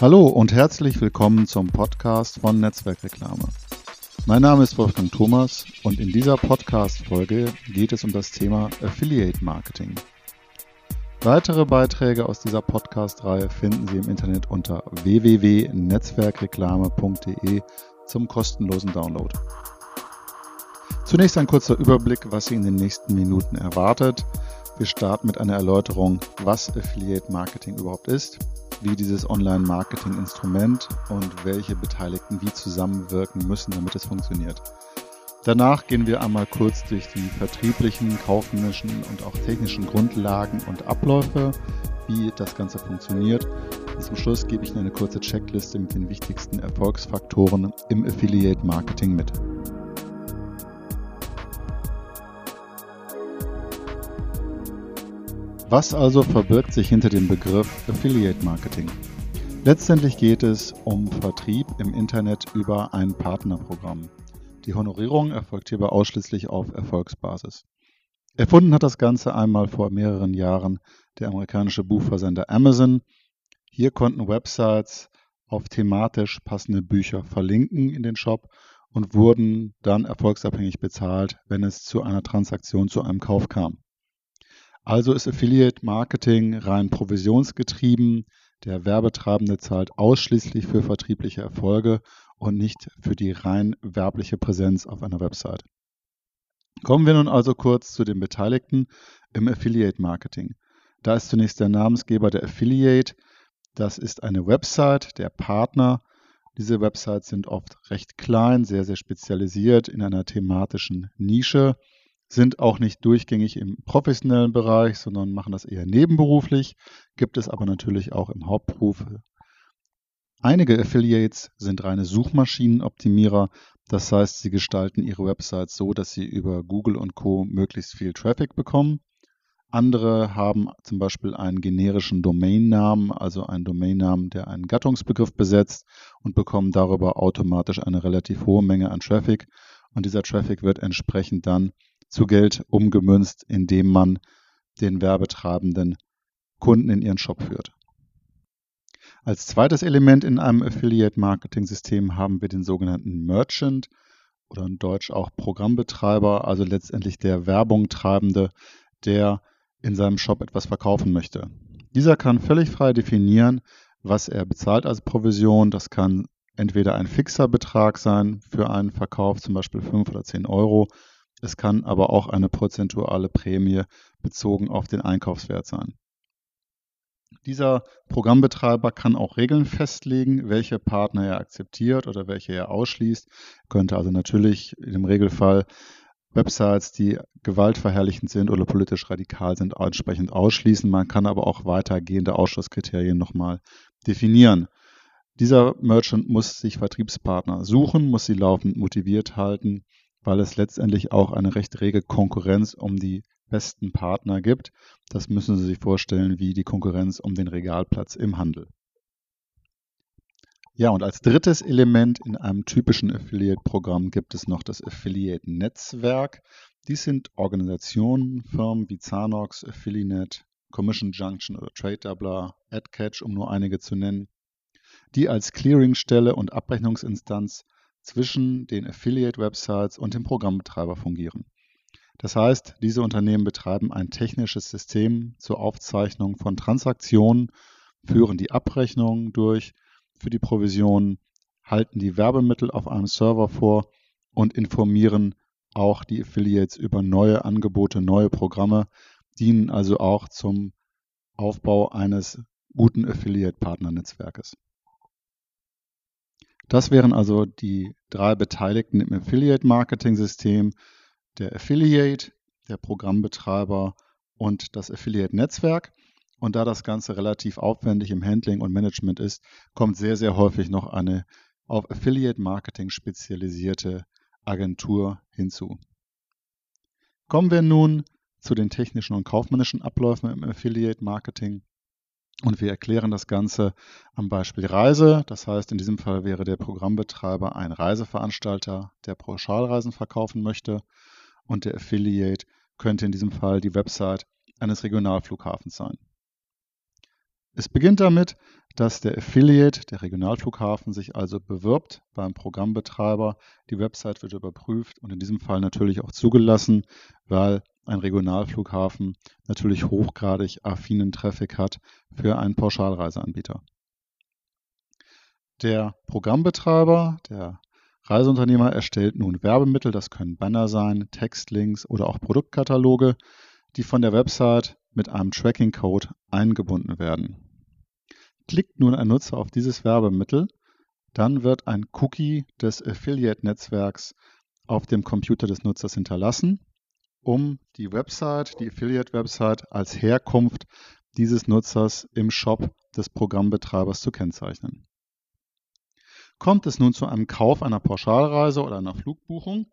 Hallo und herzlich willkommen zum Podcast von Netzwerkreklame. Mein Name ist Wolfgang Thomas und in dieser Podcast-Folge geht es um das Thema Affiliate Marketing. Weitere Beiträge aus dieser Podcast-Reihe finden Sie im Internet unter www.netzwerkreklame.de zum kostenlosen Download. Zunächst ein kurzer Überblick, was Sie in den nächsten Minuten erwartet. Wir starten mit einer Erläuterung, was Affiliate Marketing überhaupt ist, wie dieses Online-Marketing-Instrument und welche Beteiligten wie zusammenwirken müssen, damit es funktioniert. Danach gehen wir einmal kurz durch die vertrieblichen, kaufmännischen und auch technischen Grundlagen und Abläufe, wie das Ganze funktioniert. Und zum Schluss gebe ich eine kurze Checkliste mit den wichtigsten Erfolgsfaktoren im Affiliate Marketing mit. Was also verbirgt sich hinter dem Begriff Affiliate Marketing? Letztendlich geht es um Vertrieb im Internet über ein Partnerprogramm. Die Honorierung erfolgt hierbei ausschließlich auf Erfolgsbasis. Erfunden hat das Ganze einmal vor mehreren Jahren der amerikanische Buchversender Amazon. Hier konnten Websites auf thematisch passende Bücher verlinken in den Shop und wurden dann erfolgsabhängig bezahlt, wenn es zu einer Transaktion, zu einem Kauf kam. Also ist Affiliate Marketing rein provisionsgetrieben. Der Werbetreibende zahlt ausschließlich für vertriebliche Erfolge und nicht für die rein werbliche Präsenz auf einer Website. Kommen wir nun also kurz zu den Beteiligten im Affiliate Marketing. Da ist zunächst der Namensgeber der Affiliate. Das ist eine Website, der Partner. Diese Websites sind oft recht klein, sehr, sehr spezialisiert in einer thematischen Nische sind auch nicht durchgängig im professionellen Bereich, sondern machen das eher nebenberuflich, gibt es aber natürlich auch im Hauptberuf. Einige Affiliates sind reine Suchmaschinenoptimierer, das heißt, sie gestalten ihre Websites so, dass sie über Google und Co möglichst viel Traffic bekommen. Andere haben zum Beispiel einen generischen Domainnamen, also einen Domainnamen, der einen Gattungsbegriff besetzt und bekommen darüber automatisch eine relativ hohe Menge an Traffic. Und dieser Traffic wird entsprechend dann zu Geld umgemünzt, indem man den werbetreibenden Kunden in ihren Shop führt. Als zweites Element in einem Affiliate-Marketing-System haben wir den sogenannten Merchant oder in Deutsch auch Programmbetreiber, also letztendlich der Werbung treibende, der in seinem Shop etwas verkaufen möchte. Dieser kann völlig frei definieren, was er bezahlt als Provision. Das kann entweder ein fixer Betrag sein für einen Verkauf, zum Beispiel 5 oder 10 Euro, es kann aber auch eine prozentuale Prämie bezogen auf den Einkaufswert sein. Dieser Programmbetreiber kann auch Regeln festlegen, welche Partner er akzeptiert oder welche er ausschließt. Er könnte also natürlich im Regelfall Websites, die gewaltverherrlichend sind oder politisch radikal sind, entsprechend ausschließen. Man kann aber auch weitergehende Ausschlusskriterien nochmal definieren. Dieser Merchant muss sich Vertriebspartner suchen, muss sie laufend motiviert halten weil es letztendlich auch eine recht rege Konkurrenz um die besten Partner gibt. Das müssen Sie sich vorstellen wie die Konkurrenz um den Regalplatz im Handel. Ja, und als drittes Element in einem typischen Affiliate-Programm gibt es noch das Affiliate-Netzwerk. Dies sind Organisationen, Firmen wie Zanox, Affiliate, Commission Junction oder Trade Doubler, AdCatch, um nur einige zu nennen, die als Clearingstelle und Abrechnungsinstanz zwischen den Affiliate-Websites und dem Programmbetreiber fungieren. Das heißt, diese Unternehmen betreiben ein technisches System zur Aufzeichnung von Transaktionen, führen die Abrechnungen durch für die Provisionen, halten die Werbemittel auf einem Server vor und informieren auch die Affiliates über neue Angebote, neue Programme, dienen also auch zum Aufbau eines guten Affiliate-Partnernetzwerkes. Das wären also die drei Beteiligten im Affiliate-Marketing-System, der Affiliate, der Programmbetreiber und das Affiliate-Netzwerk. Und da das Ganze relativ aufwendig im Handling und Management ist, kommt sehr, sehr häufig noch eine auf Affiliate-Marketing spezialisierte Agentur hinzu. Kommen wir nun zu den technischen und kaufmännischen Abläufen im Affiliate-Marketing. Und wir erklären das Ganze am Beispiel Reise. Das heißt, in diesem Fall wäre der Programmbetreiber ein Reiseveranstalter, der Pauschalreisen verkaufen möchte. Und der Affiliate könnte in diesem Fall die Website eines Regionalflughafens sein. Es beginnt damit, dass der Affiliate, der Regionalflughafen, sich also bewirbt beim Programmbetreiber. Die Website wird überprüft und in diesem Fall natürlich auch zugelassen, weil ein Regionalflughafen natürlich hochgradig affinen Traffic hat für einen Pauschalreiseanbieter. Der Programmbetreiber, der Reiseunternehmer erstellt nun Werbemittel, das können Banner sein, Textlinks oder auch Produktkataloge, die von der Website mit einem Tracking-Code eingebunden werden. Klickt nun ein Nutzer auf dieses Werbemittel, dann wird ein Cookie des Affiliate-Netzwerks auf dem Computer des Nutzers hinterlassen, um die Website, die Affiliate-Website als Herkunft dieses Nutzers im Shop des Programmbetreibers zu kennzeichnen. Kommt es nun zu einem Kauf einer Pauschalreise oder einer Flugbuchung,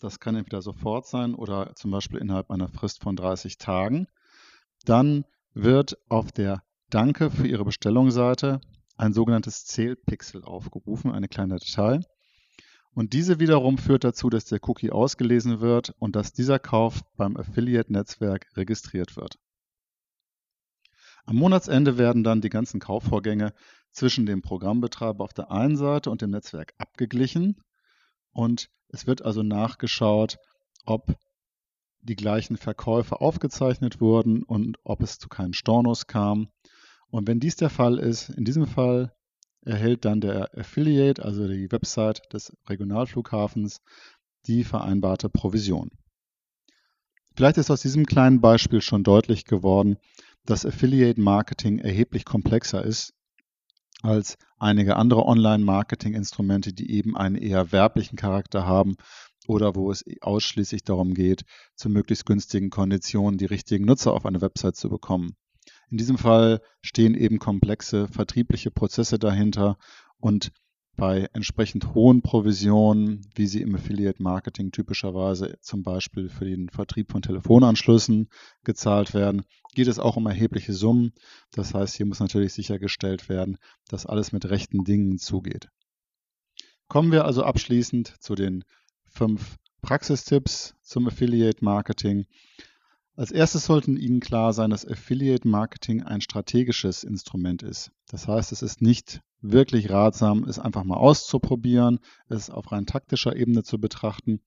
das kann entweder sofort sein oder zum Beispiel innerhalb einer Frist von 30 Tagen, dann wird auf der Danke für Ihre Bestellungsseite ein sogenanntes Zählpixel aufgerufen, eine kleine Datei. Und diese wiederum führt dazu, dass der Cookie ausgelesen wird und dass dieser Kauf beim Affiliate-Netzwerk registriert wird. Am Monatsende werden dann die ganzen Kaufvorgänge zwischen dem Programmbetreiber auf der einen Seite und dem Netzwerk abgeglichen und es wird also nachgeschaut, ob die gleichen Verkäufe aufgezeichnet wurden und ob es zu keinen Stornos kam. Und wenn dies der Fall ist, in diesem Fall erhält dann der Affiliate, also die Website des Regionalflughafens, die vereinbarte Provision. Vielleicht ist aus diesem kleinen Beispiel schon deutlich geworden, dass Affiliate Marketing erheblich komplexer ist als einige andere Online-Marketing-Instrumente, die eben einen eher werblichen Charakter haben oder wo es ausschließlich darum geht, zu möglichst günstigen Konditionen die richtigen Nutzer auf eine Website zu bekommen. In diesem Fall stehen eben komplexe vertriebliche Prozesse dahinter und bei entsprechend hohen Provisionen, wie sie im Affiliate Marketing typischerweise zum Beispiel für den Vertrieb von Telefonanschlüssen gezahlt werden, geht es auch um erhebliche Summen. Das heißt, hier muss natürlich sichergestellt werden, dass alles mit rechten Dingen zugeht. Kommen wir also abschließend zu den fünf Praxistipps zum Affiliate Marketing. Als erstes sollten Ihnen klar sein, dass Affiliate Marketing ein strategisches Instrument ist. Das heißt, es ist nicht wirklich ratsam, es einfach mal auszuprobieren, es auf rein taktischer Ebene zu betrachten.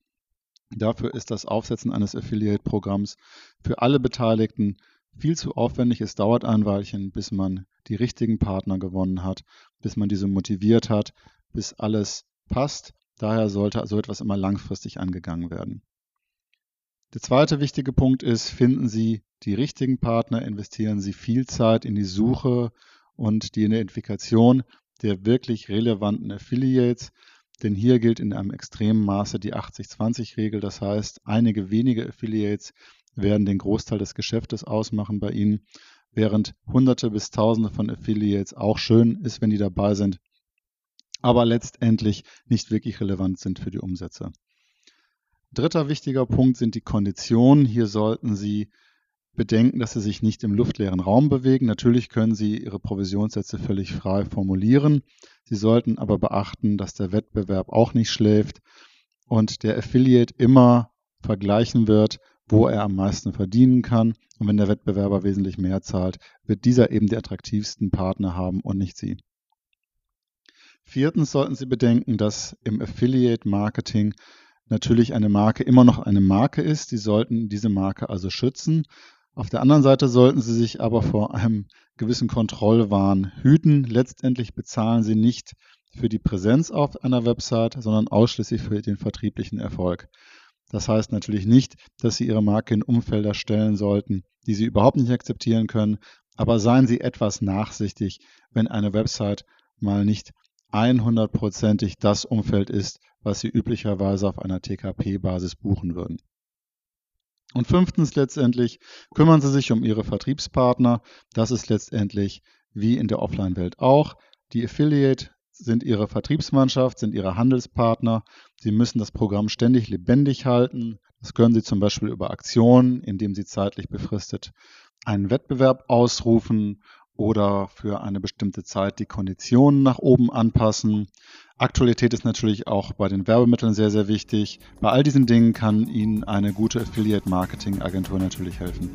Dafür ist das Aufsetzen eines Affiliate-Programms für alle Beteiligten viel zu aufwendig. Es dauert ein Weilchen, bis man die richtigen Partner gewonnen hat, bis man diese motiviert hat, bis alles passt. Daher sollte so etwas immer langfristig angegangen werden. Der zweite wichtige Punkt ist, finden Sie die richtigen Partner, investieren Sie viel Zeit in die Suche und die Identifikation der wirklich relevanten Affiliates, denn hier gilt in einem extremen Maße die 80-20-Regel. Das heißt, einige wenige Affiliates werden den Großteil des Geschäftes ausmachen bei Ihnen, während Hunderte bis Tausende von Affiliates auch schön ist, wenn die dabei sind, aber letztendlich nicht wirklich relevant sind für die Umsätze. Dritter wichtiger Punkt sind die Konditionen. Hier sollten Sie bedenken, dass Sie sich nicht im luftleeren Raum bewegen. Natürlich können Sie Ihre Provisionssätze völlig frei formulieren. Sie sollten aber beachten, dass der Wettbewerb auch nicht schläft und der Affiliate immer vergleichen wird, wo er am meisten verdienen kann. Und wenn der Wettbewerber wesentlich mehr zahlt, wird dieser eben die attraktivsten Partner haben und nicht Sie. Viertens sollten Sie bedenken, dass im Affiliate Marketing natürlich eine Marke immer noch eine Marke ist. Sie sollten diese Marke also schützen. Auf der anderen Seite sollten Sie sich aber vor einem gewissen Kontrollwahn hüten. Letztendlich bezahlen Sie nicht für die Präsenz auf einer Website, sondern ausschließlich für den vertrieblichen Erfolg. Das heißt natürlich nicht, dass Sie Ihre Marke in Umfelder stellen sollten, die Sie überhaupt nicht akzeptieren können, aber seien Sie etwas nachsichtig, wenn eine Website mal nicht 100%ig das Umfeld ist, was Sie üblicherweise auf einer TKP-Basis buchen würden. Und fünftens letztendlich kümmern Sie sich um Ihre Vertriebspartner. Das ist letztendlich wie in der Offline-Welt auch. Die Affiliate sind Ihre Vertriebsmannschaft, sind Ihre Handelspartner. Sie müssen das Programm ständig lebendig halten. Das können Sie zum Beispiel über Aktionen, indem Sie zeitlich befristet einen Wettbewerb ausrufen oder für eine bestimmte Zeit die Konditionen nach oben anpassen. Aktualität ist natürlich auch bei den Werbemitteln sehr, sehr wichtig. Bei all diesen Dingen kann Ihnen eine gute Affiliate-Marketing-Agentur natürlich helfen.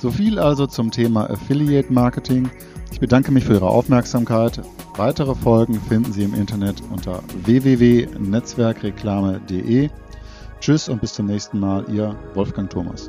So viel also zum Thema Affiliate Marketing. Ich bedanke mich für Ihre Aufmerksamkeit. Weitere Folgen finden Sie im Internet unter www.netzwerkreklame.de. Tschüss und bis zum nächsten Mal, Ihr Wolfgang Thomas.